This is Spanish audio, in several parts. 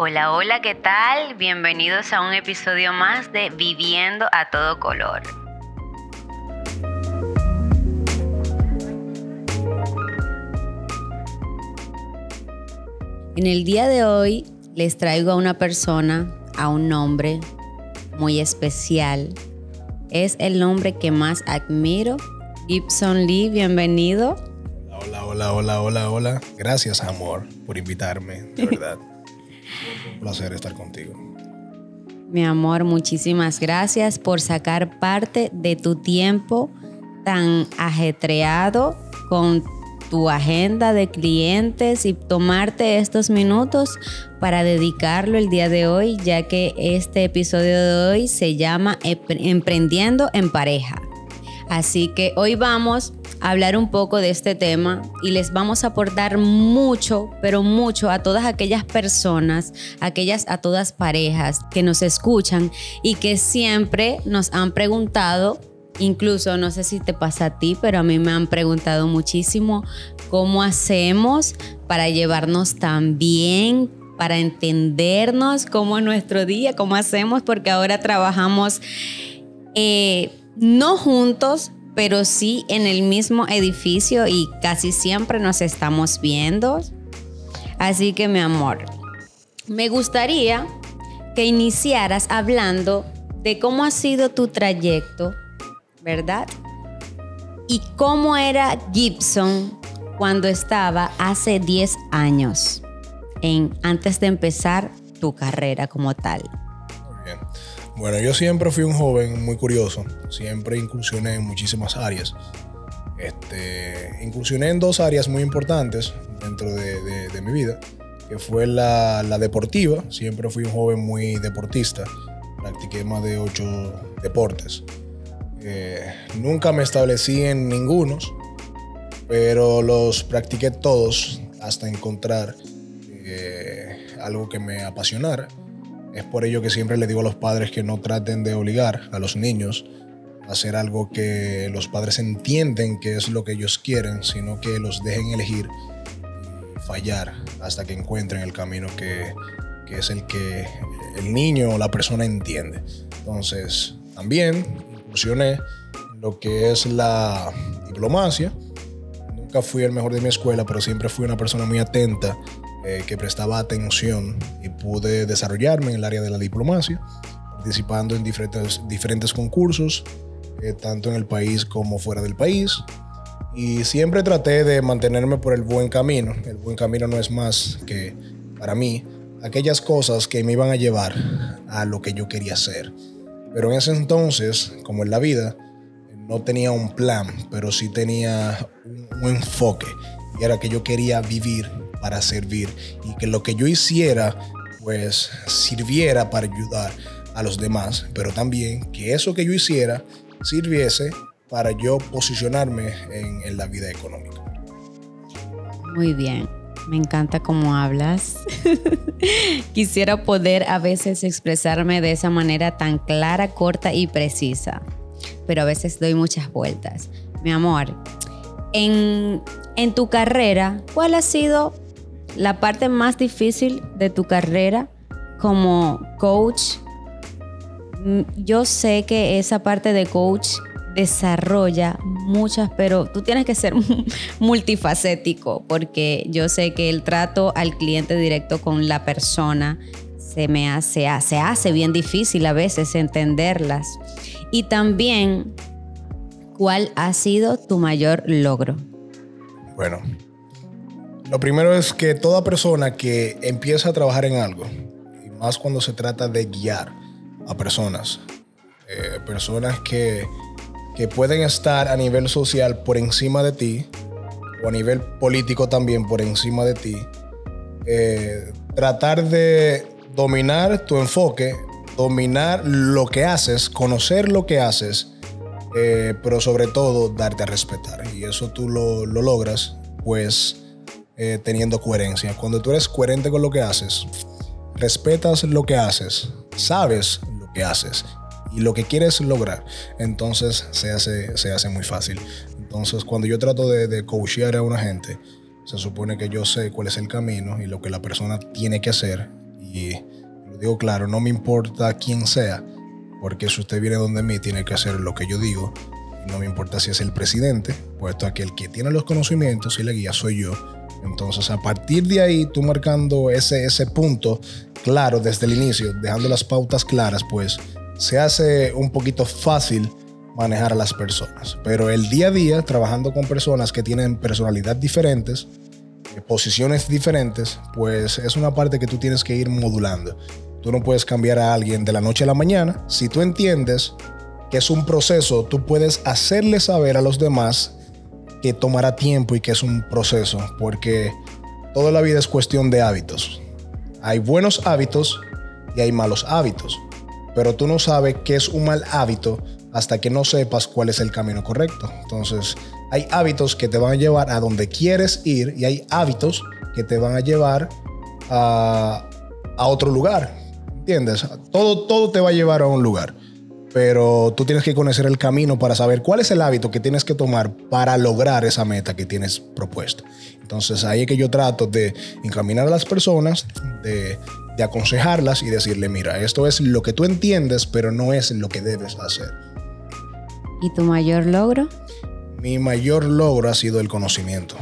Hola, hola, ¿qué tal? Bienvenidos a un episodio más de Viviendo a todo color. En el día de hoy les traigo a una persona, a un nombre muy especial. Es el nombre que más admiro. Gibson Lee, bienvenido. Hola, hola, hola, hola, hola. Gracias, amor, por invitarme, de verdad. Placer estar contigo. Mi amor, muchísimas gracias por sacar parte de tu tiempo tan ajetreado con tu agenda de clientes y tomarte estos minutos para dedicarlo el día de hoy, ya que este episodio de hoy se llama Emprendiendo en pareja. Así que hoy vamos a hablar un poco de este tema y les vamos a aportar mucho, pero mucho a todas aquellas personas, aquellas a todas parejas que nos escuchan y que siempre nos han preguntado Incluso, no sé si te pasa a ti, pero a mí me han preguntado muchísimo cómo hacemos para llevarnos tan bien, para entendernos, cómo es nuestro día, cómo hacemos, porque ahora trabajamos eh, no juntos, pero sí en el mismo edificio y casi siempre nos estamos viendo. Así que mi amor, me gustaría que iniciaras hablando de cómo ha sido tu trayecto, ¿verdad? Y cómo era Gibson cuando estaba hace 10 años, en, antes de empezar tu carrera como tal. Bueno, yo siempre fui un joven muy curioso, siempre incursioné en muchísimas áreas. Este, incursioné en dos áreas muy importantes dentro de, mi vida, que fue la, deportiva, siempre fui un joven muy deportista, practiqué más de ocho deportes. Eh, nunca me establecí en ningunos, pero los practiqué todos hasta encontrar eh, algo que me apasionara es por ello que siempre le digo a los padres que no traten de obligar a los niños a hacer algo que los padres entienden que es lo que ellos quieren, sino que los dejen elegir fallar hasta que encuentren el camino que, que es el que el niño o la persona entiende. Entonces, también incursioné lo que es la diplomacia. Nunca fui el mejor de mi escuela, pero siempre fui una persona muy atenta eh, que prestaba atención y pude desarrollarme en el área de la diplomacia, participando en diferentes, diferentes concursos, eh, tanto en el país como fuera del país. Y siempre traté de mantenerme por el buen camino. El buen camino no es más que, para mí, aquellas cosas que me iban a llevar a lo que yo quería hacer. Pero en ese entonces, como en la vida, no tenía un plan, pero sí tenía un enfoque. Y era que yo quería vivir para servir y que lo que yo hiciera pues sirviera para ayudar a los demás, pero también que eso que yo hiciera sirviese para yo posicionarme en, la vida económica. Muy bien, me encanta cómo hablas. Quisiera poder a veces expresarme de esa manera tan clara, corta y precisa, pero a veces doy muchas vueltas. Mi amor, en, en tu carrera, ¿cuál ha sido la parte más difícil de tu carrera como coach, mm, yo sé que esa parte de coach desarrolla muchas, pero tú tienes que ser multifacético porque yo sé que el trato al cliente directo con la persona se me hace, se hace bien difícil a veces entenderlas. Y también, ¿cuál ha sido tu mayor logro? Bueno, lo primero es que toda persona que empieza a trabajar en algo, y más cuando se trata de guiar a personas, eh, personas que, pueden estar a nivel social por encima de ti, o a nivel político también por encima de ti, eh, tratar de dominar tu enfoque, dominar lo que haces, conocer lo que haces, eh, pero sobre todo darte a respetar. Y eso tú lo, lo logras, pues eh, teniendo coherencia. Cuando tú eres coherente con lo que haces, respetas lo que haces, sabes lo que haces y lo que quieres lograr, entonces se hace, se hace muy fácil. Entonces, cuando yo trato de, de a una gente, se supone que yo sé cuál es el camino y lo que la persona tiene que hacer. Y lo digo claro, no me importa quién sea, porque si usted viene donde mí, tiene que hacer lo que yo digo. no me importa si es el presidente, puesto que el que tiene los conocimientos y la guía soy yo. Entonces, a partir de ahí, tú marcando ese, ese punto claro desde el inicio, dejando las pautas claras, pues se hace un poquito fácil manejar a las personas. Pero el día a día, trabajando con personas que tienen personalidad diferentes, eh, posiciones diferentes, pues es una parte que tú tienes que ir modulando. Tú no puedes cambiar a alguien de la noche a la mañana. Si tú entiendes que es un proceso, tú puedes hacerle saber a los demás que tomará tiempo y que es un proceso, porque toda la vida es cuestión de hábitos. Hay buenos hábitos y hay malos hábitos, pero tú no sabes qué es un mal hábito hasta que no sepas cuál es el camino correcto. Entonces, hay hábitos que te van a llevar a donde quieres ir y hay hábitos que te van a llevar a, otro lugar. ¿Entiendes? Todo, todo te va a llevar a un lugar. Pero tú tienes que conocer el camino para saber cuál es el hábito que tienes que tomar para lograr esa meta que tienes propuesta. Entonces ahí es que yo trato de encaminar a las personas, de, de aconsejarlas y decirle, mira, esto es lo que tú entiendes, pero no es lo que debes hacer. ¿Y tu mayor logro? Mi mayor logro ha sido el conocimiento.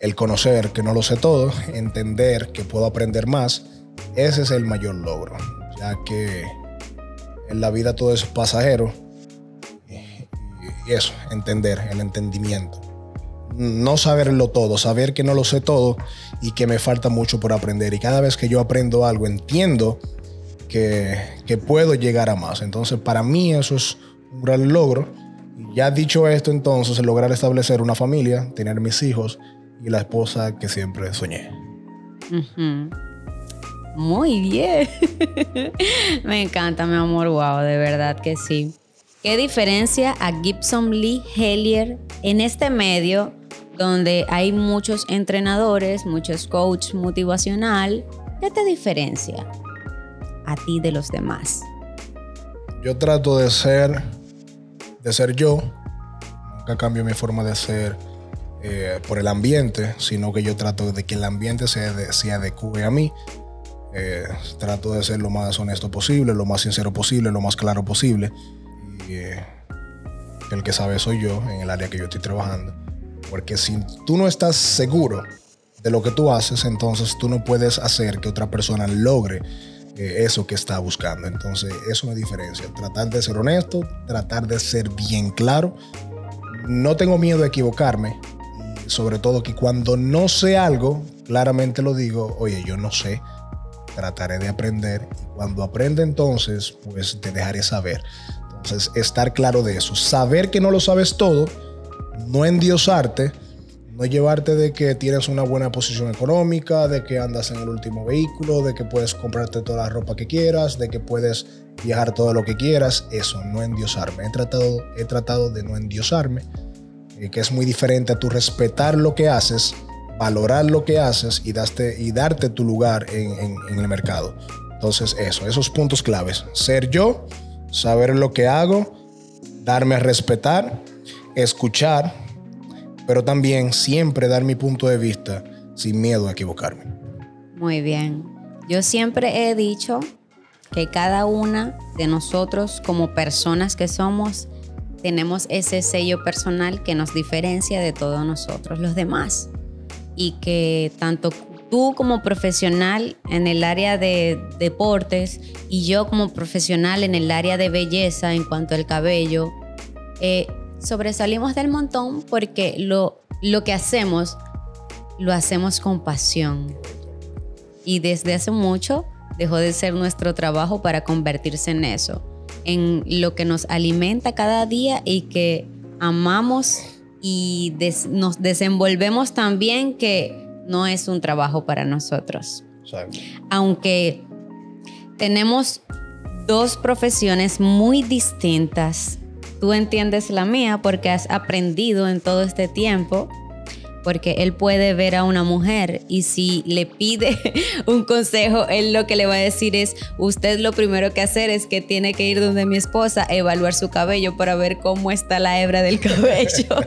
El conocer que no lo sé todo, entender que puedo aprender más, ese es el mayor logro, ya que en la vida todo es pasajero. Y eso, entender, el entendimiento. No saberlo todo, saber que no lo sé todo y que me falta mucho por aprender. Y cada vez que yo aprendo algo, entiendo que, puedo llegar a más. Entonces, para mí eso es un gran logro. Ya dicho esto, entonces, lograr establecer una familia, tener mis hijos y la esposa que siempre soñé. Muy bien. Me encanta, mi amor. Wow, de verdad que sí. ¿Qué diferencia a Gibson Lee Hellier en este medio donde hay muchos entrenadores, muchos coaches motivacional? ¿Qué te diferencia a ti de los demás? Yo trato de ser de ser yo. Nunca cambio mi forma de ser eh, por el ambiente, sino que yo trato de que el ambiente se, se adecue a mí. Eh, trato de ser lo más honesto posible, lo más sincero posible, lo más claro posible. Y eh, el que sabe soy yo en el área que yo estoy trabajando. Porque si tú no estás seguro de lo que tú haces, entonces tú no puedes hacer que otra persona logre eso que está buscando. Entonces, eso es diferencia. Tratar de ser honesto, tratar de ser bien claro. No tengo miedo de equivocarme. Sobre todo que cuando no sé algo, claramente lo digo, oye, yo no sé. Trataré de aprender. Y cuando aprenda entonces, pues te dejaré saber. Entonces, estar claro de eso. Saber que no lo sabes todo, no endiosarte no llevarte de que tienes una buena posición económica, de que andas en el último vehículo, de que puedes comprarte toda la ropa que quieras, de que puedes viajar todo lo que quieras. Eso, no endiosarme. He tratado, he tratado de no endiosarme, eh, que es muy diferente a tu respetar lo que haces, valorar lo que haces y, y darte tu lugar en, en el mercado. Entonces, eso, esos puntos claves. Ser yo, saber lo que hago, darme a respetar, escuchar pero también siempre dar mi punto de vista sin miedo a equivocarme. Muy bien. Yo siempre he dicho que cada una de nosotros como personas que somos tenemos ese sello personal que nos diferencia de todos nosotros, los demás. Y que tanto tú como profesional en el área de deportes y yo como profesional en el área de belleza en cuanto al cabello, eh, sobresalimos del montón porque lo, lo que hacemos, lo hacemos con pasión. Y desde hace mucho dejó de ser nuestro trabajo para convertirse en eso, en lo que nos alimenta cada día y que amamos y nos desenvolvemos también que no es un trabajo para nosotros. Aunque tenemos dos profesiones muy distintas, tú entiendes la mía porque has aprendido en todo este tiempo porque él puede ver a una mujer y si le pide un consejo, él lo que le va a decir es, usted lo primero que hacer es que tiene que ir donde mi esposa, evaluar su cabello para ver cómo está la hebra del cabello.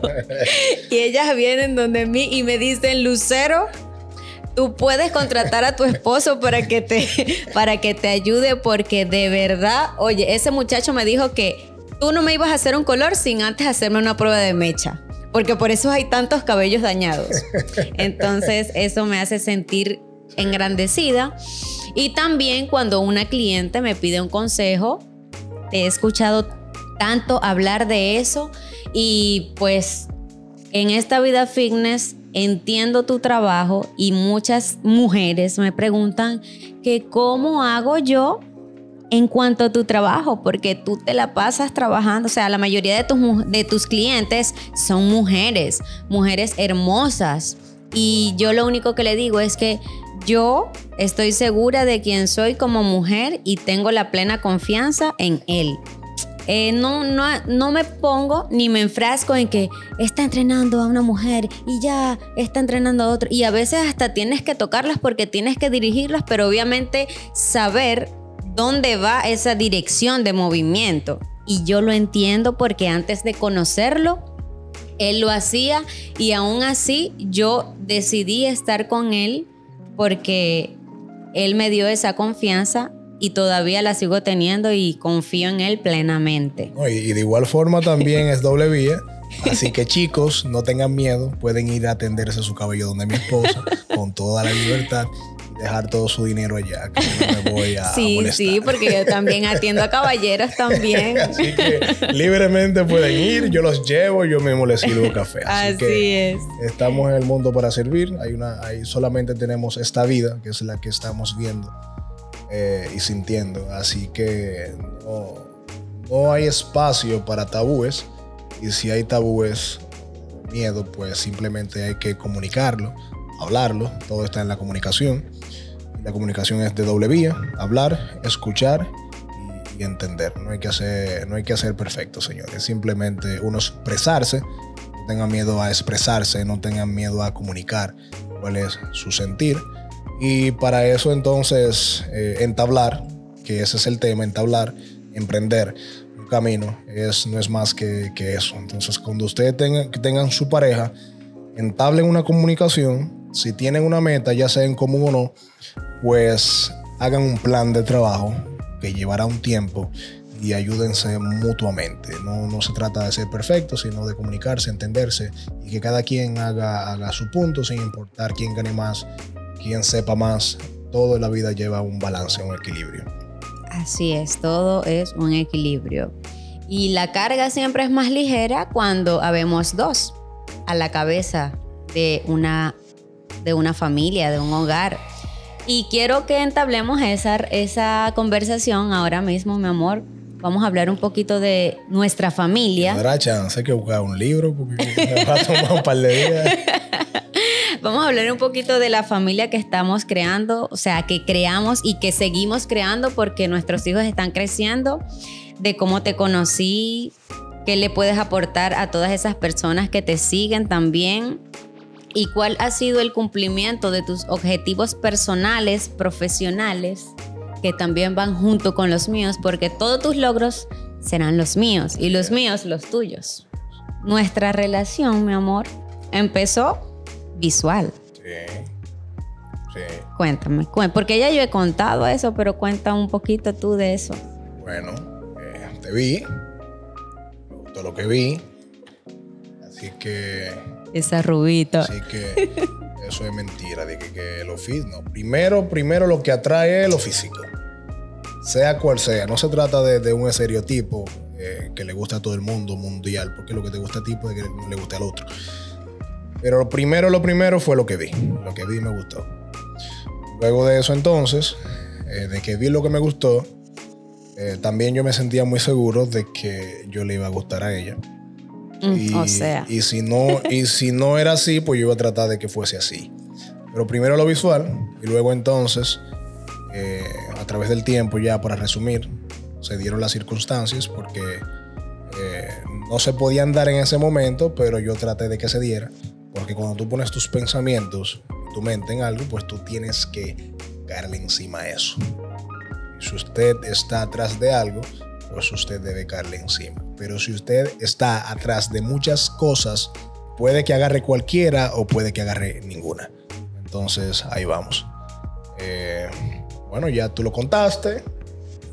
y ellas vienen donde mí y me dicen, Lucero, tú puedes contratar a tu esposo para que te, para que te ayude porque de verdad, oye, ese muchacho me dijo que tú no me ibas a hacer un color sin antes hacerme una prueba de mecha. Porque por eso hay tantos cabellos dañados. Entonces, eso me hace sentir engrandecida. Y también cuando una cliente me pide un consejo, te he escuchado tanto hablar de eso y pues en esta vida fitness entiendo tu trabajo y muchas mujeres me preguntan que cómo hago yo en cuanto a tu trabajo, porque tú te la pasas trabajando, o sea, la mayoría de tus, de tus clientes son mujeres, mujeres hermosas. Y yo lo único que le digo es que yo estoy segura de quién soy como mujer y tengo la plena confianza en él. Eh, no, no, no me pongo ni me enfrasco en que está entrenando a una mujer y ya está entrenando a otro. Y a veces hasta tienes que tocarlas porque tienes que dirigirlas, pero obviamente saber dónde va esa dirección de movimiento. Y yo lo entiendo porque antes de conocerlo, él lo hacía y aún así yo decidí estar con él porque él me dio esa confianza y todavía la sigo teniendo y confío en él plenamente. y de igual forma también es doble vía. Así que chicos, no tengan miedo, pueden ir a atenderse su cabello donde mi esposa con toda la libertad dejar todo su dinero allá, que no me voy a Sí, sí, porque yo también atiendo a caballeros también. Así que libremente pueden ir, yo los llevo, yo mismo les sirvo café. Así, es. Estamos en el mundo para servir, hay una, hay, solamente tenemos esta vida, que es la que estamos viendo eh, y sintiendo. Así que no, no hay espacio para tabúes y si hay tabúes, miedo, pues simplemente hay que comunicarlo, hablarlo, todo está en la comunicación. La comunicación es de doble vía, hablar, escuchar y, entender. No hay, que hacer, no hay que hacer perfecto, señores. Simplemente uno expresarse, no tengan miedo a expresarse, no tengan miedo a comunicar cuál es su sentir. Y para eso entonces eh, entablar, que ese es el tema, entablar, emprender un camino, es, no es más que, eso. Entonces cuando ustedes tengan, tengan su pareja, entablen una comunicación, si tienen una meta, ya sea en común o no, pues hagan un plan de trabajo que llevará un tiempo y ayúdense mutuamente. No, no se trata de ser perfecto, sino de comunicarse, entenderse y que cada quien haga, haga su punto sin importar quién gane más, quién sepa más. Todo la vida lleva un balance, un equilibrio. Así es, todo es un equilibrio. Y la carga siempre es más ligera cuando habemos dos a la cabeza de una, de una familia, de un hogar. Y quiero que entablemos esa, esa conversación ahora mismo, mi amor. Vamos a hablar un poquito de nuestra familia. Habrá chance que buscar un libro porque me va a tomar un par de días. Vamos a hablar un poquito de la familia que estamos creando, o sea, que creamos y que seguimos creando porque nuestros hijos están creciendo, de cómo te conocí, qué le puedes aportar a todas esas personas que te siguen también y cuál ha sido el cumplimiento de tus objetivos personales, profesionales, que también van junto con los míos, porque todos tus logros serán los míos y los míos los tuyos. Nuestra relación, mi amor, empezó visual. Sí. Sí. Cuéntame, porque ya yo he contado eso, pero cuenta un poquito tú de eso. Bueno, eh, te vi, me gustó lo que vi, así que esa rubita. Así que eso es mentira, de que, lo físico. Primero, primero lo que atrae es lo físico. Sea cual sea. No se trata de, un estereotipo eh, que le gusta a todo el mundo mundial, porque lo que te gusta a ti puede que le guste al otro. Pero lo primero, lo primero fue lo que vi. Lo que vi me gustó. Luego de eso entonces, eh, de que vi lo que me gustó, eh, también yo me sentía muy seguro de que yo le iba a gustar a ella. Mm, y, o sea. Y si, no, y si no era así, pues yo iba a tratar de que fuese así. Pero primero lo visual y luego entonces, eh, a través del tiempo ya para resumir, se dieron las circunstancias porque eh, no se podían dar en ese momento, pero yo traté de que se diera. Porque cuando tú pones tus pensamientos, tu mente en algo, pues tú tienes que darle encima a eso. si usted está atrás de algo, pues usted debe caerle encima. Pero si usted está atrás de muchas cosas, puede que agarre cualquiera o puede que agarre ninguna. Entonces, ahí vamos. Eh, bueno, ya tú lo contaste.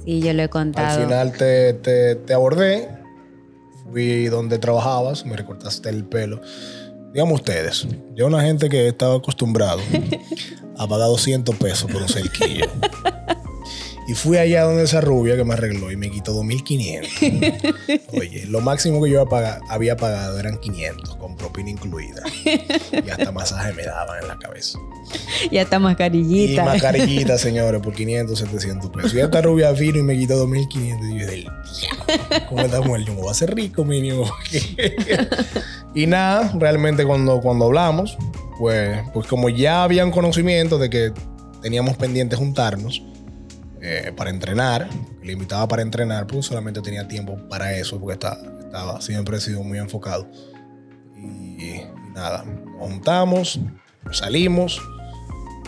Sí, yo lo he contado. Al final te, te, te abordé. Fui donde trabajabas, me recortaste el pelo. Digamos ustedes, yo una gente que estaba acostumbrado a pagar 200 pesos por un cerquillo. Y fui allá donde esa rubia que me arregló y me quitó 2.500. Oye, lo máximo que yo había pagado eran 500, con propina incluida. Y hasta masaje me daban en la cabeza. Y hasta mascarillita. Y mascarillita, señores, por 500, 700 pesos. Y esta rubia vino y me quitó 2.500. Y yo dije, ¿cómo esta mujer? Yo me voy a hacer rico, mínimo. y nada, realmente cuando, cuando hablamos, pues, pues como ya habían conocimiento de que teníamos pendiente juntarnos, eh, para entrenar, le invitaba para entrenar, pues solamente tenía tiempo para eso, porque estaba, estaba siempre he sido muy enfocado. Y, nada, nos juntamos, salimos,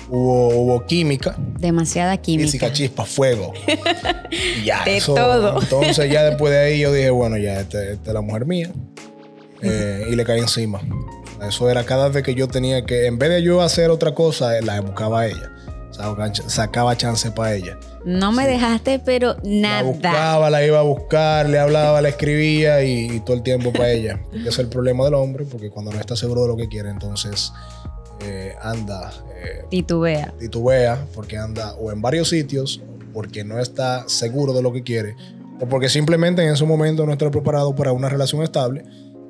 hubo, hubo química. Demasiada química. Física, chispa, fuego. y ya, de todo. Entonces ya después de ahí yo dije, bueno, ya, esta, es la mujer mía. Eh, y le caí encima. Eso era cada vez que yo tenía que, en vez de yo hacer otra cosa, la buscaba a ella sacaba chance para ella. No me dejaste, pero nada. La buscaba, la iba a buscar, le hablaba, la escribía y, todo el tiempo para ella. Porque es el problema del hombre, porque cuando no está seguro de lo que quiere, entonces eh, anda. Eh, titubea. Titubea, porque anda o en varios sitios, porque no está seguro de lo que quiere, o porque simplemente en ese momento no está preparado para una relación estable.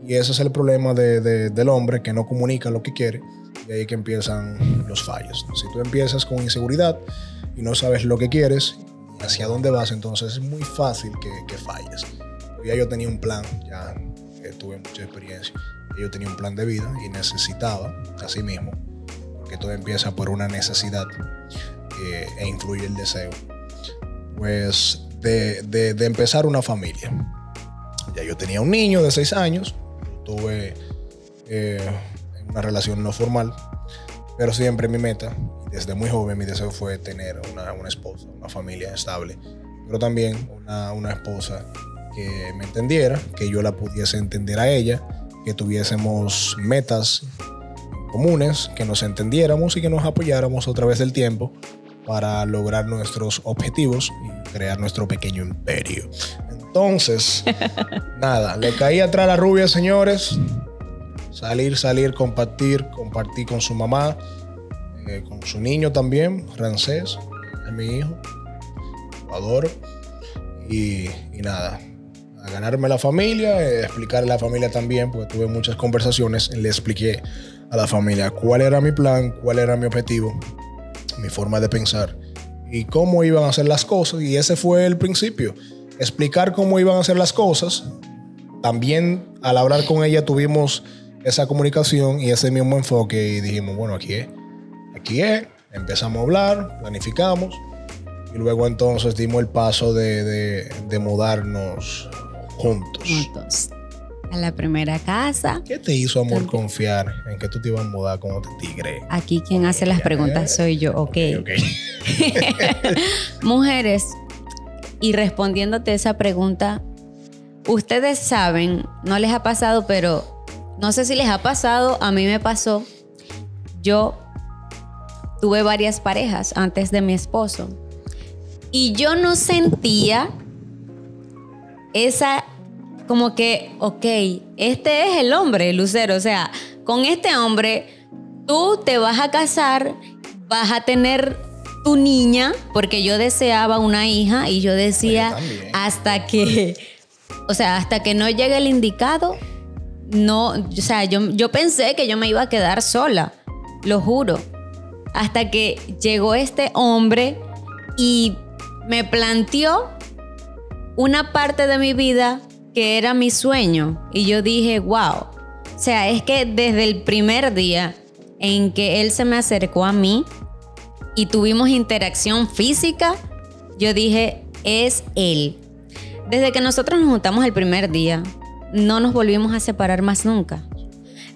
Y ese es el problema del hombre, que no comunica lo que quiere y ahí que empiezan los fallos. Si tú empiezas con inseguridad y no sabes lo que quieres hacia dónde vas, entonces es muy fácil que, falles. Ya yo tenía un plan, ya tuve mucha experiencia, yo tenía un plan de vida y necesitaba, así mismo, porque todo empieza por una necesidad eh, e influye el deseo, pues de, de, empezar una familia. Ya yo tenía un niño de seis años, tuve eh, una relación no formal, pero siempre mi meta, desde muy joven mi deseo fue tener una, una esposa, una familia estable, pero también una, una esposa que me entendiera, que yo la pudiese entender a ella, que tuviésemos metas comunes, que nos entendiéramos y que nos apoyáramos a través del tiempo para lograr nuestros objetivos y crear nuestro pequeño imperio. Entonces, nada, le caí atrás a la rubia, señores. Salir, salir, compartir, compartir con su mamá, eh, con su niño también, francés, es mi hijo, lo adoro. Y, nada, a ganarme la familia, eh, explicarle a la familia también, porque tuve muchas conversaciones, le expliqué a la familia cuál era mi plan, cuál era mi objetivo, mi forma de pensar y cómo iban a hacer las cosas. Y ese fue el principio, explicar cómo iban a hacer las cosas. También al hablar con ella tuvimos esa comunicación y ese mismo enfoque y dijimos, bueno, aquí es, aquí es, empezamos a hablar, planificamos y luego entonces dimos el paso de, mudarnos juntos. Juntos. A la primera casa. ¿Qué te hizo, amor, confiar en que tú te ibas a mudar con otro tigre? Aquí quien hace las preguntas soy yo, ok. Mujeres, y respondiéndote esa pregunta, ustedes saben, no les ha pasado, pero no sé si les ha pasado, a mí me pasó. Yo tuve varias parejas antes de mi esposo y yo no sentía esa como que, ok, este es el hombre, Lucero, o sea, con este hombre tú te vas a casar, vas a tener tu niña, porque yo deseaba una hija y yo decía, hasta que, o sea, hasta que no llegue el indicado, no, o sea, yo, yo pensé que yo me iba a quedar sola, lo juro. Hasta que llegó este hombre y me planteó una parte de mi vida que era mi sueño. Y yo dije, wow. O sea, es que desde el primer día en que él se me acercó a mí y tuvimos interacción física, yo dije, es él. Desde que nosotros nos juntamos el primer día, no nos volvimos a separar más nunca.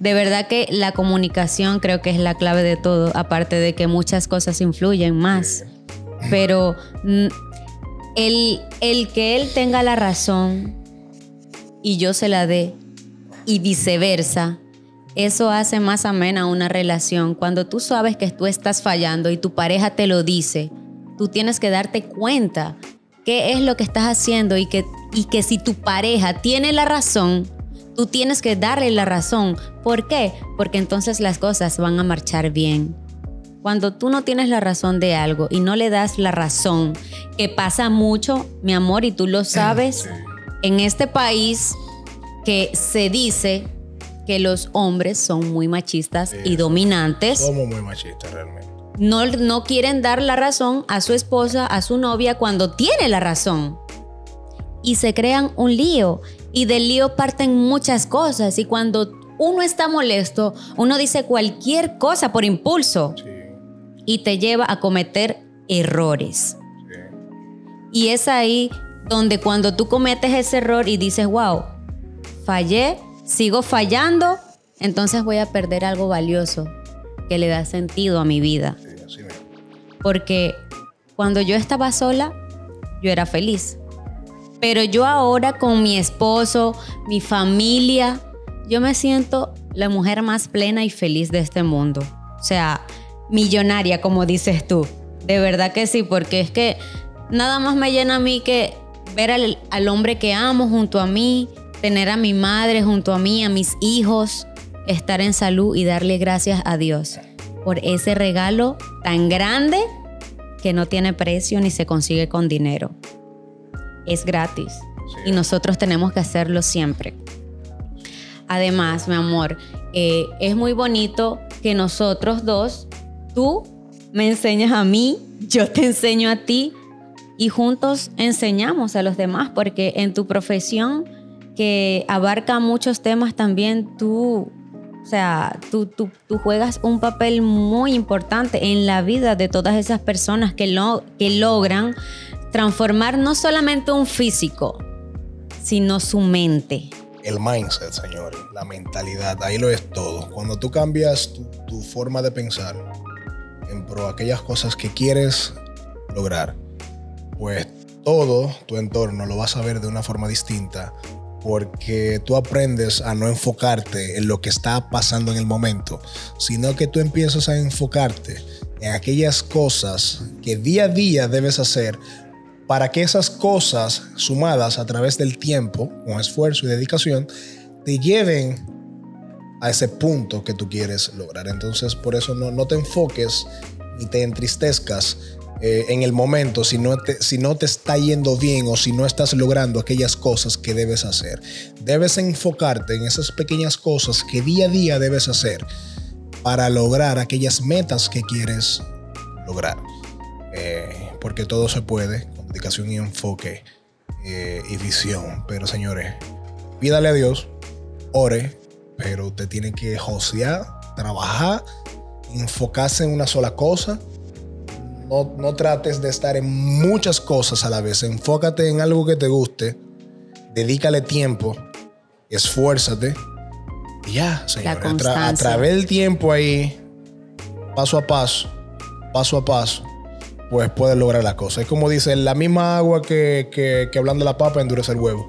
De verdad que la comunicación creo que es la clave de todo, aparte de que muchas cosas influyen más. Pero el, el que él tenga la razón y yo se la dé y viceversa, eso hace más amena una relación. Cuando tú sabes que tú estás fallando y tu pareja te lo dice, tú tienes que darte cuenta qué es lo que estás haciendo y que, y que si tu pareja tiene la razón, tú tienes que darle la razón. ¿Por qué? Porque entonces las cosas van a marchar bien. Cuando tú no tienes la razón de algo y no le das la razón, que pasa mucho, mi amor, y tú lo sabes, en este país que se dice que los hombres son muy machistas y dominantes. Somos muy machistas realmente. No, no quieren dar la razón a su esposa, a su novia, cuando tiene la razón. Y se crean un lío. Y del lío parten muchas cosas. Y cuando uno está molesto, uno dice cualquier cosa por impulso. Y te lleva a cometer errores. Y es ahí donde cuando tú cometes ese error y dices, wow, fallé, sigo fallando, entonces voy a perder algo valioso que le da sentido a mi vida. Porque cuando yo estaba sola, yo era feliz. Pero yo ahora con mi esposo, mi familia, yo me siento la mujer más plena y feliz de este mundo. O sea, millonaria, como dices tú. De verdad que sí, porque es que nada más me llena a mí que ver al, al hombre que amo junto a mí, tener a mi madre junto a mí, a mis hijos, estar en salud y darle gracias a Dios por ese regalo tan grande que no tiene precio ni se consigue con dinero. Es gratis y nosotros tenemos que hacerlo siempre. Además, mi amor, eh, es muy bonito que nosotros dos, tú me enseñas a mí, yo te enseño a ti y juntos enseñamos a los demás porque en tu profesión que abarca muchos temas también, tú, o sea, tú, tú, juegas un papel muy importante en la vida de todas esas personas que, lo, que logran transformar no solamente un físico, sino su mente. El mindset, señores, la mentalidad, ahí lo es todo. Cuando tú cambias tu, tu forma de pensar en pro aquellas cosas que quieres lograr, pues todo tu entorno lo vas a ver de una forma distinta porque tú aprendes a no enfocarte en lo que está pasando en el momento, sino que tú empiezas a enfocarte en aquellas cosas que día a día debes hacer para que esas cosas sumadas a través del tiempo, con esfuerzo y dedicación, te lleven a ese punto que tú quieres lograr. Entonces, por eso no, no te enfoques ni te entristezcas eh, en el momento si no, te, si no te está yendo bien o si no estás logrando aquellas cosas que debes hacer. Debes enfocarte en esas pequeñas cosas que día a día debes hacer para lograr aquellas metas que quieres lograr. Eh, porque todo se puede dedicación y enfoque eh, y visión. Pero señores, pídale a Dios, ore, pero usted tiene que josear, trabajar, enfocarse en una sola cosa no, trates de estar en muchas cosas a la vez. Enfócate en algo que te guste. Dedícale tiempo. Esfuérzate. Y ya, señor. A, través del tiempo ahí, paso a paso, paso a paso, pues puedes lograr la cosa. Es como dice, la misma agua que, que, hablando de la papa endurece el huevo.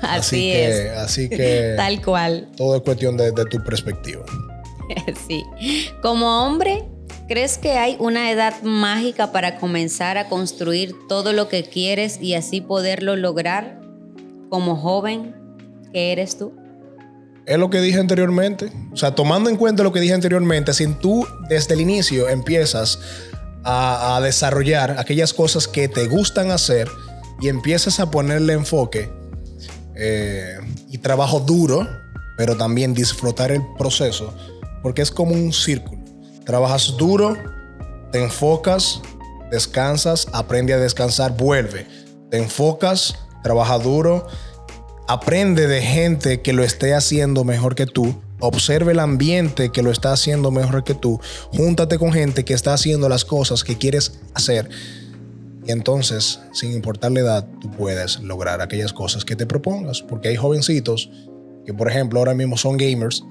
Así, es. así que. Tal cual. Todo es cuestión de, de tu perspectiva. sí. Como hombre, ¿Crees que hay una edad mágica para comenzar a construir todo lo que quieres y así poderlo lograr como joven que eres tú? Es lo que dije anteriormente. O sea, tomando en cuenta lo que dije anteriormente, si tú desde el inicio empiezas a, desarrollar aquellas cosas que te gustan hacer y empiezas a ponerle enfoque eh, y trabajo duro, pero también disfrutar el proceso, porque es como un círculo. Trabajas duro, te enfocas, descansas, aprende a descansar, vuelve. Te enfocas, trabaja duro, aprende de gente que lo esté haciendo mejor que tú. Observe el ambiente que lo está haciendo mejor que tú. Júntate con gente que está haciendo las cosas que quieres hacer. Y entonces, sin importar la edad, tú puedes lograr aquellas cosas que te propongas. Porque hay jovencitos que, por ejemplo, ahora mismo son gamers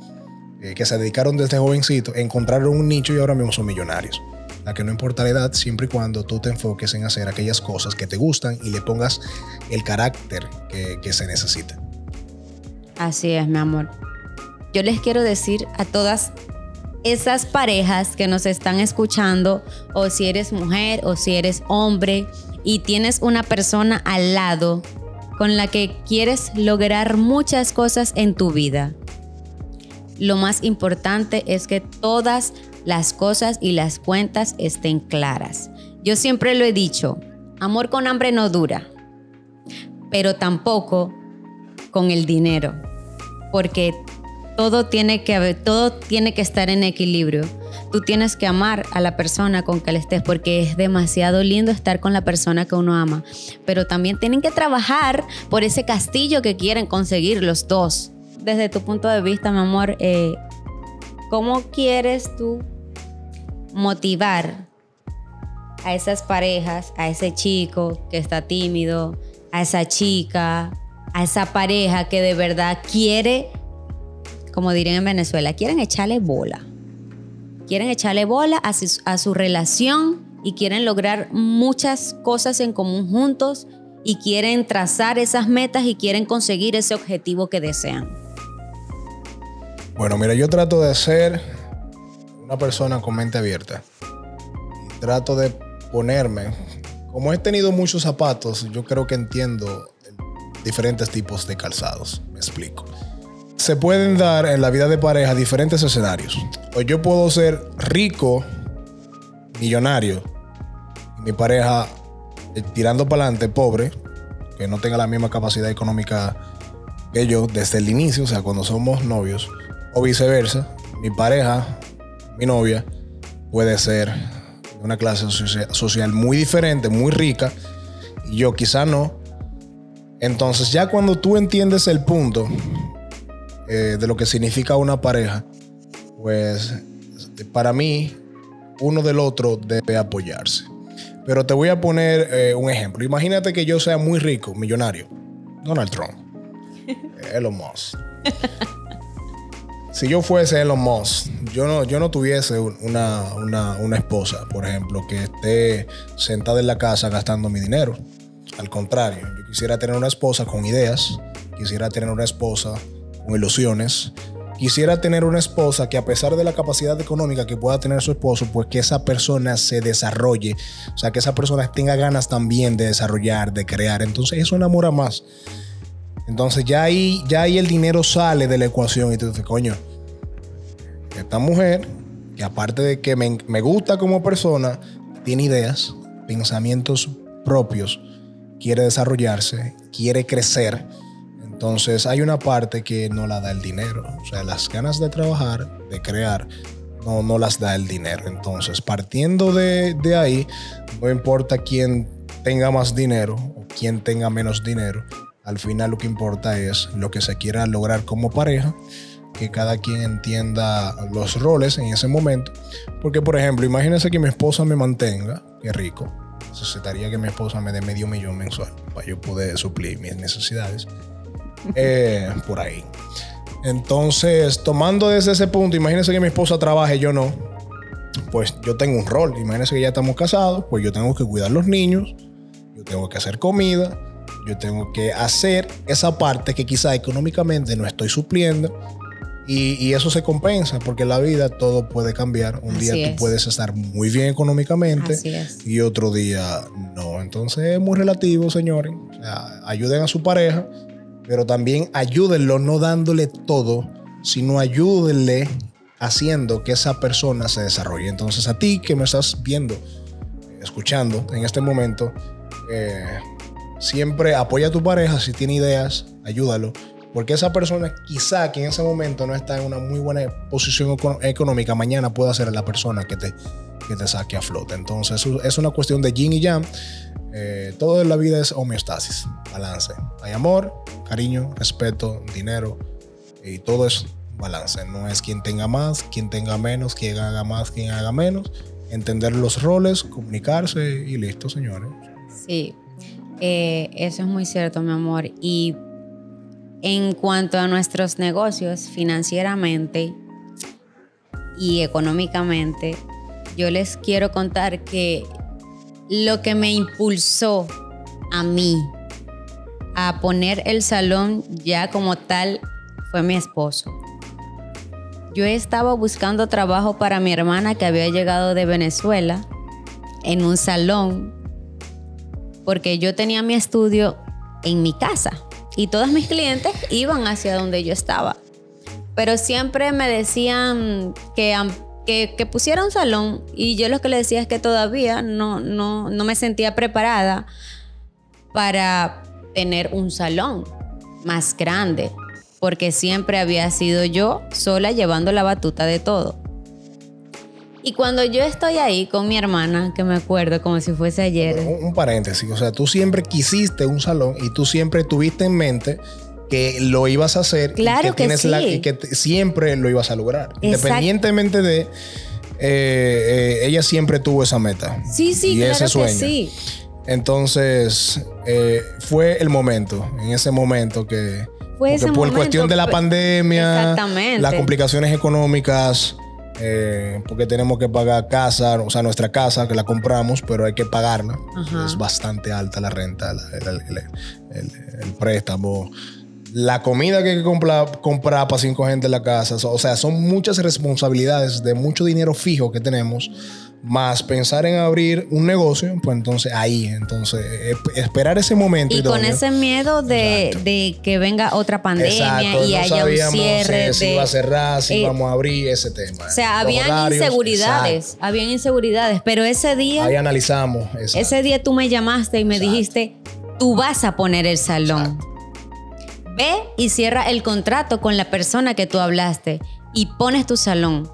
eh, que se dedicaron desde jovencito, encontraron un nicho y ahora mismo son millonarios. A que no importa la edad, siempre y cuando tú te enfoques en hacer aquellas cosas que te gustan y le pongas el carácter que, que se necesita. Así es, mi amor. Yo les quiero decir a todas esas parejas que nos están escuchando, o si eres mujer o si eres hombre, y tienes una persona al lado con la que quieres lograr muchas cosas en tu vida. Lo más importante es que todas las cosas y las cuentas estén claras. Yo siempre lo he dicho, amor con hambre no dura, pero tampoco con el dinero, porque todo tiene que todo tiene que estar en equilibrio. Tú tienes que amar a la persona con que le estés porque es demasiado lindo estar con la persona que uno ama, pero también tienen que trabajar por ese castillo que quieren conseguir los dos. Desde tu punto de vista, mi amor, eh, ¿cómo quieres tú motivar a esas parejas, a ese chico que está tímido, a esa chica, a esa pareja que de verdad quiere, como dirían en Venezuela, quieren echarle bola. Quieren echarle bola a su, a su relación y quieren lograr muchas cosas en común juntos y quieren trazar esas metas y quieren conseguir ese objetivo que desean. Bueno, mira, yo trato de ser una persona con mente abierta. Trato de ponerme, como he tenido muchos zapatos, yo creo que entiendo diferentes tipos de calzados. Me explico. Se pueden dar en la vida de pareja diferentes escenarios. O yo puedo ser rico, millonario, mi pareja eh, tirando para adelante, pobre, que no tenga la misma capacidad económica que yo desde el inicio, o sea, cuando somos novios, o viceversa, mi pareja, mi novia, puede ser de una clase social muy diferente, muy rica, y yo quizá no, entonces ya cuando tú entiendes el punto eh, de lo que significa una pareja, pues para mí uno del otro debe apoyarse. Pero te voy a poner eh, un ejemplo. Imagínate que yo sea muy rico, millonario. Donald Trump. Elon Musk. si yo fuese Elon Musk, yo no, yo no tuviese una, una esposa, por ejemplo, que esté sentada en la casa gastando mi dinero. Al contrario, yo quisiera tener una esposa con ideas, quisiera tener una esposa con ilusiones, quisiera tener una esposa que a pesar de la capacidad económica que pueda tener su esposo, pues que esa persona se desarrolle, o sea, que esa persona tenga ganas también de desarrollar, de crear. Entonces eso enamora más. Entonces ya ahí, ya ahí el dinero sale de la ecuación y tú dices, coño, esta mujer, que aparte de que me, me gusta como persona, tiene ideas, pensamientos propios quiere desarrollarse, quiere crecer. Entonces hay una parte que no la da el dinero. O sea, las ganas de trabajar, de crear, no, no las da el dinero. Entonces, partiendo de, de ahí, no importa quién tenga más dinero o quién tenga menos dinero, al final lo que importa es lo que se quiera lograr como pareja, que cada quien entienda los roles en ese momento. Porque, por ejemplo, imagínense que mi esposa me mantenga, qué rico, necesitaría que mi esposa me dé medio millón mensual para yo poder suplir mis necesidades. Eh, por ahí. Entonces, tomando desde ese punto, imagínense que mi esposa trabaje, yo no. Pues yo tengo un rol. Imagínense que ya estamos casados, pues yo tengo que cuidar los niños, yo tengo que hacer comida, yo tengo que hacer esa parte que quizá económicamente no estoy supliendo y, eso se compensa porque en la vida todo puede cambiar. Un día tú puedes estar muy bien económicamente y otro día no. Entonces es muy relativo, señores. ayuden a su pareja, pero también ayúdenlo no dándole todo, sino ayúdenle haciendo que esa persona se desarrolle. Entonces a ti que me estás viendo, escuchando en este momento, eh, siempre apoya a tu pareja si tiene ideas, ayúdalo porque esa persona quizá que en ese momento no está en una muy buena posición económica, mañana pueda ser la persona que te, que te saque a flote. Entonces es una cuestión de yin y yang. Eh, todo en la vida es homeostasis, balance. Hay amor, cariño, respeto, dinero y todo es balance. No es quien tenga más, quien tenga menos, quien haga más, quien haga menos. Entender los roles, comunicarse y listo, señores. Sí, eh, eso es muy cierto, mi amor. Y en cuanto a nuestros negocios financieramente y económicamente, yo les quiero contar que lo que me impulsó a mí a poner el salón ya como tal fue mi esposo. yo estaba buscando trabajo para mi hermana que había llegado de Venezuela en un salón, porque yo tenía mi estudio en mi casa y todos mis clientes iban hacia donde yo estaba. Pero siempre me decían que, que, pusiera un salón y yo lo que le decía es que todavía no, no, no me sentía preparada para tener un salón más grande, porque siempre había sido yo sola llevando la batuta de todo. Y cuando yo estoy ahí con mi hermana, que me acuerdo como si fuese ayer. Un, paréntesis, o sea, tú siempre quisiste un salón y tú siempre tuviste en mente que lo ibas a hacer claro y que, tienes La, y que siempre lo ibas a lograr. Independientemente de... Eh, eh, ella siempre tuvo esa meta. Sí, sí, y ese sueño. sí. Entonces, eh, fue el momento, en ese momento que... Fue por cuestión de la pandemia, las complicaciones económicas, eh, porque tenemos que pagar casa, o sea, nuestra casa que la compramos, pero hay que pagarla. Es bastante alta la renta, el, préstamo. La comida que hay que comprar, comprar para cinco gente en la casa. O sea, son muchas responsabilidades de mucho dinero fijo que tenemos más pensar en abrir un negocio, pues entonces ahí, entonces esperar ese momento. Y con ese miedo de, que venga otra pandemia y haya un cierre. si va a cerrar, si eh, vamos a abrir ese tema. O sea, habían inseguridades, habían inseguridades, pero ese día... Ahí analizamos. Ese día tú me llamaste y me dijiste, tú vas a poner el salón. Ve y cierra el contrato con la persona que tú hablaste y pones tu salón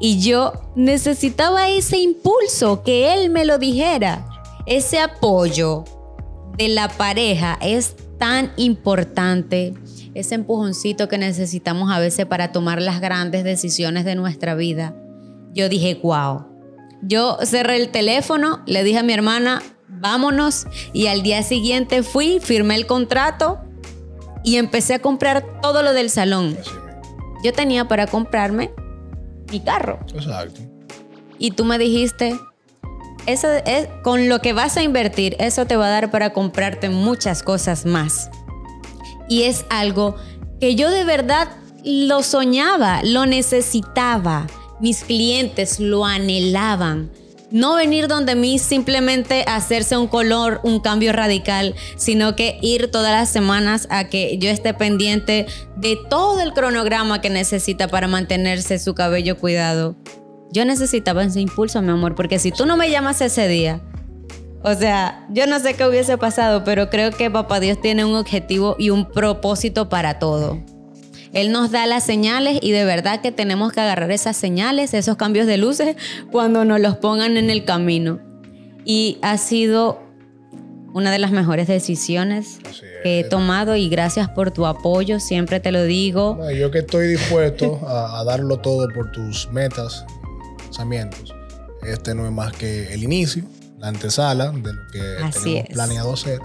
y yo necesitaba ese impulso, que él me lo dijera. Ese apoyo de la pareja es tan importante. Ese empujoncito que necesitamos a veces para tomar las grandes decisiones de nuestra vida. Yo dije, wow. Yo cerré el teléfono, le dije a mi hermana, vámonos. Y al día siguiente fui, firmé el contrato y empecé a comprar todo lo del salón. Yo tenía para comprarme mi carro. Exacto. Y tú me dijiste, eso es, con lo que vas a invertir, eso te va a dar para comprarte muchas cosas más. Y es algo que yo de verdad lo soñaba, lo necesitaba. Mis clientes lo anhelaban. No venir donde mí simplemente hacerse un color, un cambio radical, sino que ir todas las semanas a que yo esté pendiente de todo el cronograma que necesita para mantenerse su cabello cuidado. Yo necesitaba ese impulso, mi amor, porque si tú no me llamas ese día, o sea, yo no sé qué hubiese pasado, pero creo que Papá Dios tiene un objetivo y un propósito para todo. Él nos da las señales y de verdad que tenemos que agarrar esas señales, esos cambios de luces, cuando nos los pongan en el camino. Y ha sido una de las mejores decisiones que he tomado y gracias por tu apoyo, siempre te lo digo. yo que estoy dispuesto a, darlo todo por tus metas, pensamientos. Este no es más que el inicio, la antesala de lo que tenemos planeado hacer.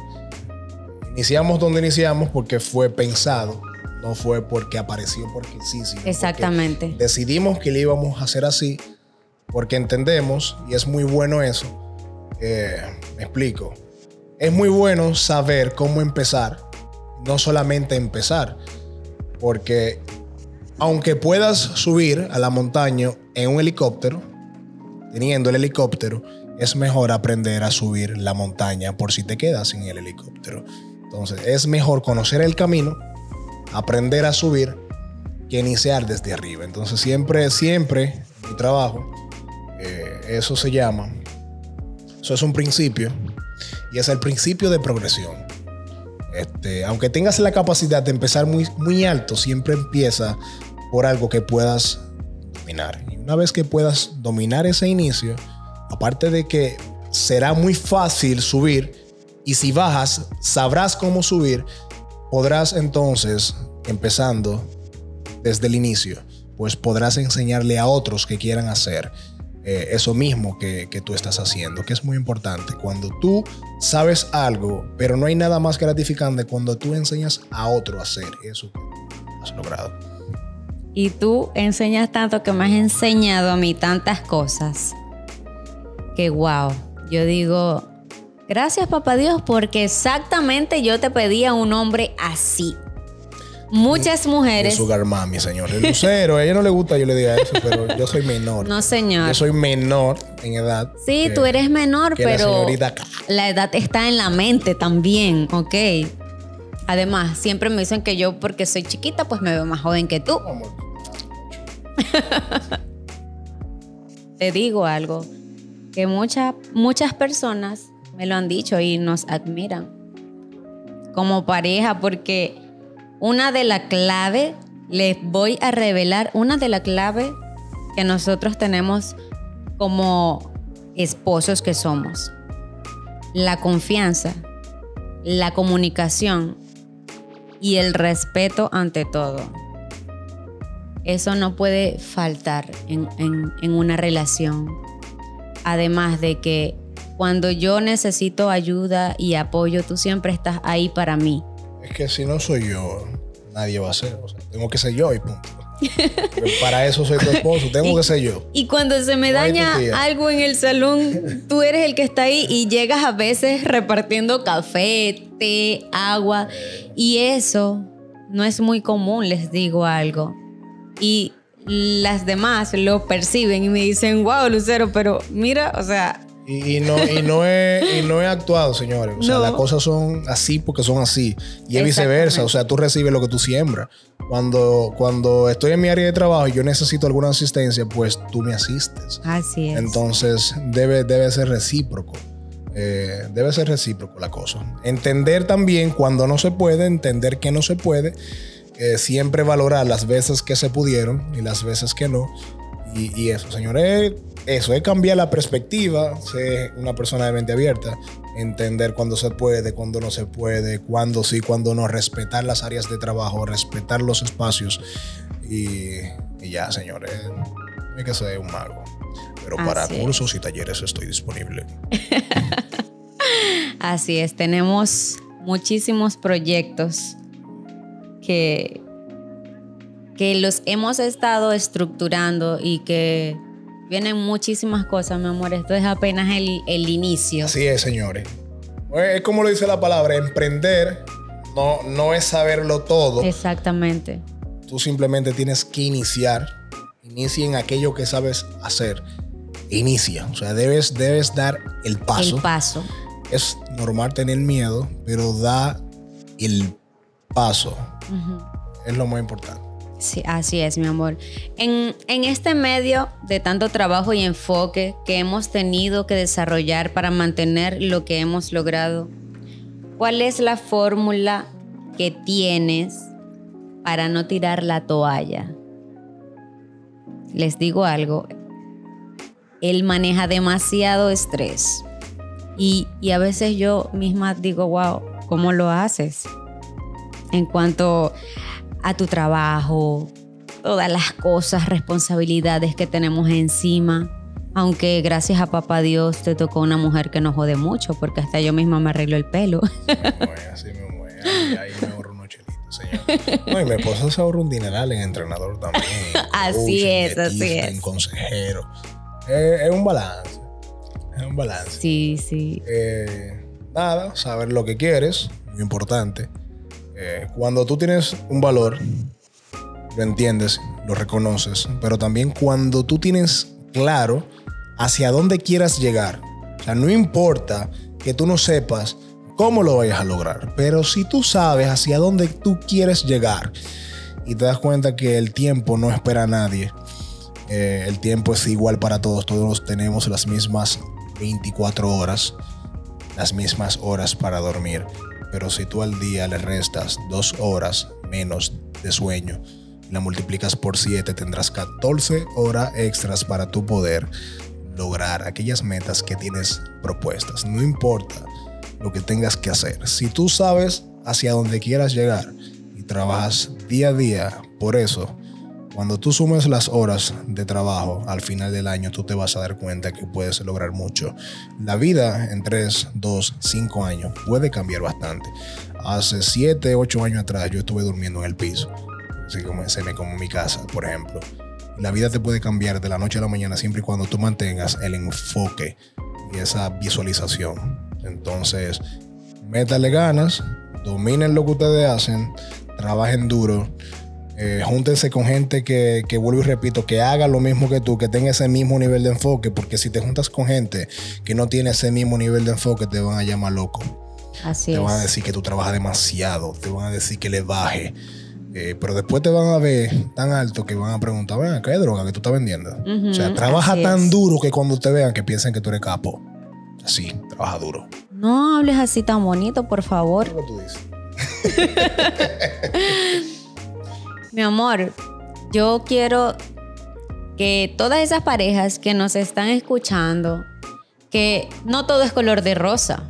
Iniciamos donde iniciamos porque fue pensado no fue porque apareció porque sí, sí. Exactamente. Decidimos que le íbamos a hacer así porque entendemos, y es muy bueno eso, eh, me explico, es muy bueno saber cómo empezar, no solamente empezar, porque aunque puedas subir a la montaña en un helicóptero, teniendo el helicóptero, es mejor aprender a subir la montaña por si te quedas en el helicóptero. Entonces, es mejor conocer el camino aprender a subir que iniciar desde arriba. Entonces siempre, siempre mi trabajo, eh, eso se llama, eso es un principio y es el principio de progresión. Este, aunque tengas la capacidad de empezar muy, muy alto, siempre empieza por algo que puedas dominar. Y una vez que puedas dominar ese inicio, aparte de que será muy fácil subir, y si bajas, sabrás cómo subir, podrás entonces, empezando desde el inicio, pues podrás enseñarle a otros que quieran hacer eh, eso mismo que, tú estás haciendo, que es muy importante. Cuando tú sabes algo, pero no hay nada más gratificante cuando tú enseñas a otro a hacer eso que has logrado. Y tú enseñas tanto que me has enseñado a mí tantas cosas que wow, yo digo, Gracias, papá Dios, porque exactamente yo te pedía un hombre así. muchas mujeres. Sugar Mami, señor. El lucero, a ella no le gusta yo le diga eso, pero yo soy menor. No, señor. Yo soy menor en edad. Sí, tú eres menor, pero la edad está en la mente también, ¿ok? Además, siempre me dicen que yo, porque soy chiquita, pues me veo más joven que tú. Te digo algo, que muchas muchas personas me lo han dicho y nos admiran como pareja, porque una de las claves, les voy a revelar una de las claves que nosotros tenemos como esposos que somos. La confianza, la comunicación y el respeto ante todo. Eso no puede faltar en, en una relación. Además de que cuando yo necesito ayuda y apoyo, tú siempre estás ahí para mí. Es que si no soy yo, nadie va a ser. O sea, tengo que ser yo y punto. para eso soy tu esposo, tengo que ser yo. Y cuando se me daña algo en el salón, tú eres el que está ahí y llegas a veces repartiendo café, té, agua. Y eso no es muy común, les digo algo. Y las demás lo perciben y me dicen, wow, Lucero, pero mira, o sea, y, no, y, no he, no he actuado, señores. O sea, las cosas son así porque son así. Y es viceversa. O sea, tú recibes lo que tú siembras. Cuando, cuando estoy en mi área de trabajo y yo necesito alguna asistencia, pues tú me asistes. Así es. Entonces, debe, debe ser recíproco. Eh, debe ser recíproco la cosa. Entender también cuando no se puede, entender que no se puede. Eh, siempre valorar las veces que se pudieron y las veces que no. Y, y eso, señores, eso es cambiar la perspectiva, ser una persona de mente abierta, entender cuándo se puede, cuándo no se puede, cuándo sí, cuándo no, respetar las áreas de trabajo, respetar los espacios y, ya, señores, hay que ser un mago. Pero para cursos y talleres estoy disponible. Así es, tenemos muchísimos proyectos que, que los hemos estado estructurando y que Vienen muchísimas cosas, mi amor. Esto es apenas el, inicio. Así es, señores. Es como lo dice la palabra, emprender no, no es saberlo todo. Exactamente. Tú simplemente tienes que iniciar. Inicia en aquello que sabes hacer. Inicia. O sea, debes, debes dar el paso. El paso. Es normal tener miedo, pero da el paso. Es lo más importante. Sí, así es, mi amor. En, este medio de tanto trabajo y enfoque que hemos tenido que desarrollar para mantener lo que hemos logrado, ¿cuál es la fórmula que tienes para no tirar la toalla? Les digo algo, él maneja demasiado estrés y, y a veces yo misma digo, wow, ¿cómo lo haces? En cuanto a tu trabajo, todas las cosas, responsabilidades que tenemos encima. Aunque gracias a papá Dios te tocó una mujer que no jode mucho, porque hasta yo misma me arreglo el pelo. así me mueve. Ahí, me ahorro unos chelitos, señor. No, y mi esposa se ahorra un dineral en entrenador también. así es, así es. En consejero. es un balance. Es un balance. Sí, sí. Eh, nada, saber lo que quieres, muy importante. Eh, cuando tú tienes un valor, lo entiendes, lo reconoces, pero también cuando tú tienes claro hacia dónde quieras llegar. O sea, no importa que tú no sepas cómo lo vayas a lograr, pero si tú sabes hacia dónde tú quieres llegar y te das cuenta que el tiempo no espera a nadie, eh, el tiempo es igual para todos, todos tenemos las mismas 24 horas, las mismas horas para dormir pero si tú al día le restas dos horas menos de sueño, la multiplicas por 7, tendrás 14 horas extras para tu poder lograr aquellas metas que tienes propuestas. No importa lo que tengas que hacer. Si tú sabes hacia dónde quieras llegar y trabajas día a día por eso, cuando tú sumes las horas de trabajo al final del año, tú te vas a dar cuenta que puedes lograr mucho. La vida en 3, 2, 5 años puede cambiar bastante. Hace 7, 8 años atrás yo estuve durmiendo en el piso. Así como se me como mi casa, por ejemplo. La vida te puede cambiar de la noche a la mañana siempre y cuando tú mantengas el enfoque y esa visualización. Entonces, métale ganas, dominen lo que ustedes hacen, trabajen duro. Eh, júntense con gente que, que, vuelvo y repito, que haga lo mismo que tú, que tenga ese mismo nivel de enfoque, porque si te juntas con gente que no tiene ese mismo nivel de enfoque, te van a llamar loco. Así te es. van a decir que tú trabajas demasiado, te van a decir que le baje. Eh, pero después te van a ver tan alto que van a preguntar, ven, ¿qué droga que tú estás vendiendo? O sea, trabaja tan es. duro que cuando te vean que piensen que tú eres capo. Así, trabaja duro. No hables así tan bonito, por favor. ¿Qué es lo que tú dices? Mi amor, yo quiero que todas esas parejas que nos están escuchando, que no todo es color de rosa.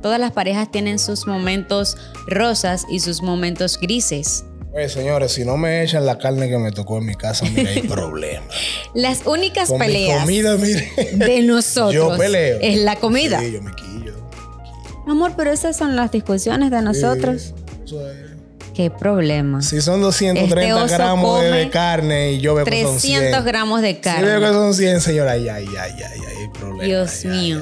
Todas las parejas tienen sus momentos rosas y sus momentos grises. Pues señores, si no me echan la carne que me tocó en mi casa, mira, hay problema. Las únicas Con mi peleas comida, mire. de nosotros Yo peleo. es la comida. Sí, yo me quillo. Mi amor, pero esas son las discusiones de nosotros. Sí, eso es. ¿Qué problema? Si son 230 Este gramos de, carne y yo veo que son 100. 300 gramos de Si veo carne. que son 100, señora, ay, ay, ay, ay, ay, hay problema. Dios mío.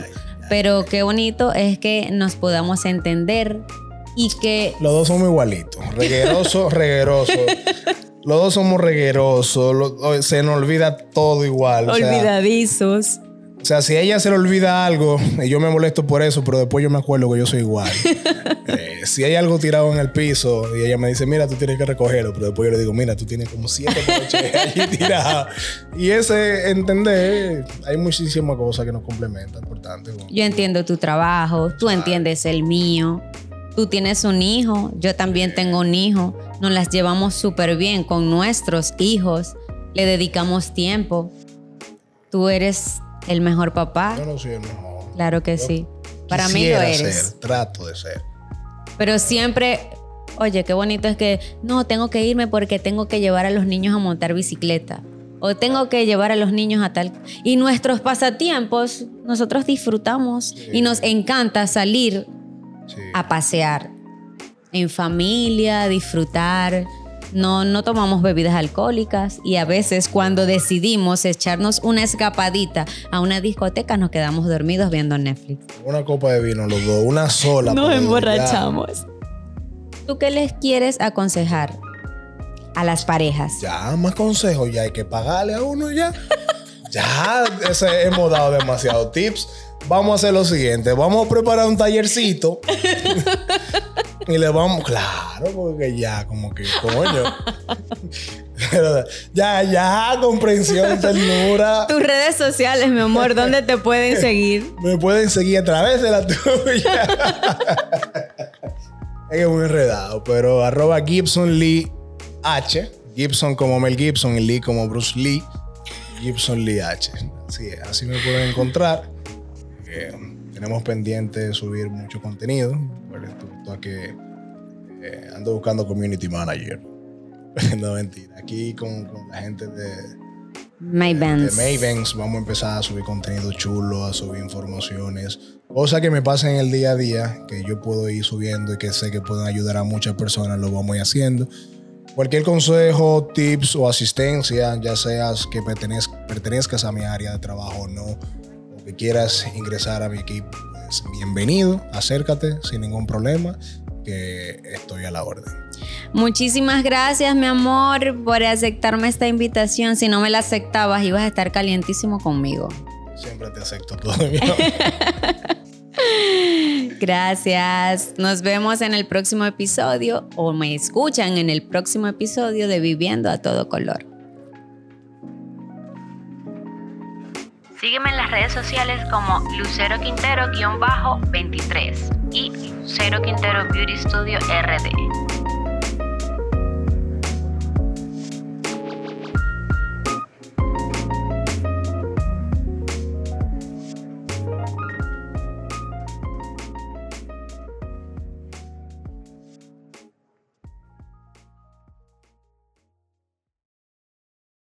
Pero qué bonito es que nos podamos entender y que Los dos somos igualitos. Regueroso, regueroso. Los dos somos reguerosos. Se nos olvida todo igual. O sea, olvidadizos. O sea, si a ella se le olvida algo, y yo me molesto por eso, pero después yo me acuerdo que yo soy igual. Eh, si hay algo tirado en el piso y ella me dice, mira, tú tienes que recogerlo, pero después yo le digo, mira, tú tienes como siete coches allí tirados. Y ese entender, hay muchísimas cosas que nos complementan, por tanto. Yo entiendo tu trabajo, tú entiendes el mío. Tú tienes un hijo, yo también tengo un hijo. Nos las llevamos súper bien con nuestros hijos. Le dedicamos tiempo. Tú eres el mejor papá. Yo no soy el mejor. Claro que Yo sí. Para mí lo eres. ser, trato de ser. Pero siempre, oye, qué bonito es que no, tengo que irme porque tengo que llevar a los niños a montar bicicleta. O tengo que llevar a los niños a tal. Y nuestros pasatiempos, nosotros disfrutamos y nos encanta salir Sí. a pasear en familia, disfrutar. No, no tomamos bebidas alcohólicas y a veces cuando decidimos echarnos una escapadita a una discoteca nos quedamos dormidos viendo Netflix. Una copa de vino, los dos, una sola. Nos emborrachamos. ¿Tú qué les quieres aconsejar a las parejas? Ya, ya, más consejos, ya hay que pagarle a uno ya. ya, ese, hemos dado demasiados tips. Vamos a hacer lo siguiente, vamos a preparar un tallercito. y le vamos, claro, porque ya, como que, coño. Pero ya, ya, comprensión, ternura. Tus redes sociales, mi amor, ¿dónde te pueden seguir? Me pueden seguir a través de la tuya. es que es muy enredado, pero arroba Gibson Lee H. Gibson como Mel Gibson y Lee como Bruce Lee. Gibson Lee H. Así así me pueden encontrar. Tenemos pendiente subir mucho contenido. A que eh, ando buscando community manager. no mentira. Aquí con, con la gente de, My de. Mavens vamos a empezar a subir contenido chulo, a subir informaciones, cosas que me pasen el día a día, que yo puedo ir subiendo y que sé que pueden ayudar a muchas personas, lo vamos a ir haciendo. Cualquier consejo, tips o asistencia, ya seas que pertenez- pertenezcas a mi área de trabajo o no, que quieras ingresar a mi equipo, pues bienvenido, acércate sin ningún problema, que estoy a la orden. Muchísimas gracias, mi amor, por aceptarme esta invitación. Si no me la aceptabas, ibas a estar calientísimo conmigo. Siempre te acepto todo mi amor. Gracias. Nos vemos en el próximo episodio o me escuchan en el próximo episodio de Viviendo a Todo Color. Sígueme en las redes sociales como Lucero Quintero-23 y Lucero Quintero Beauty Studio RD.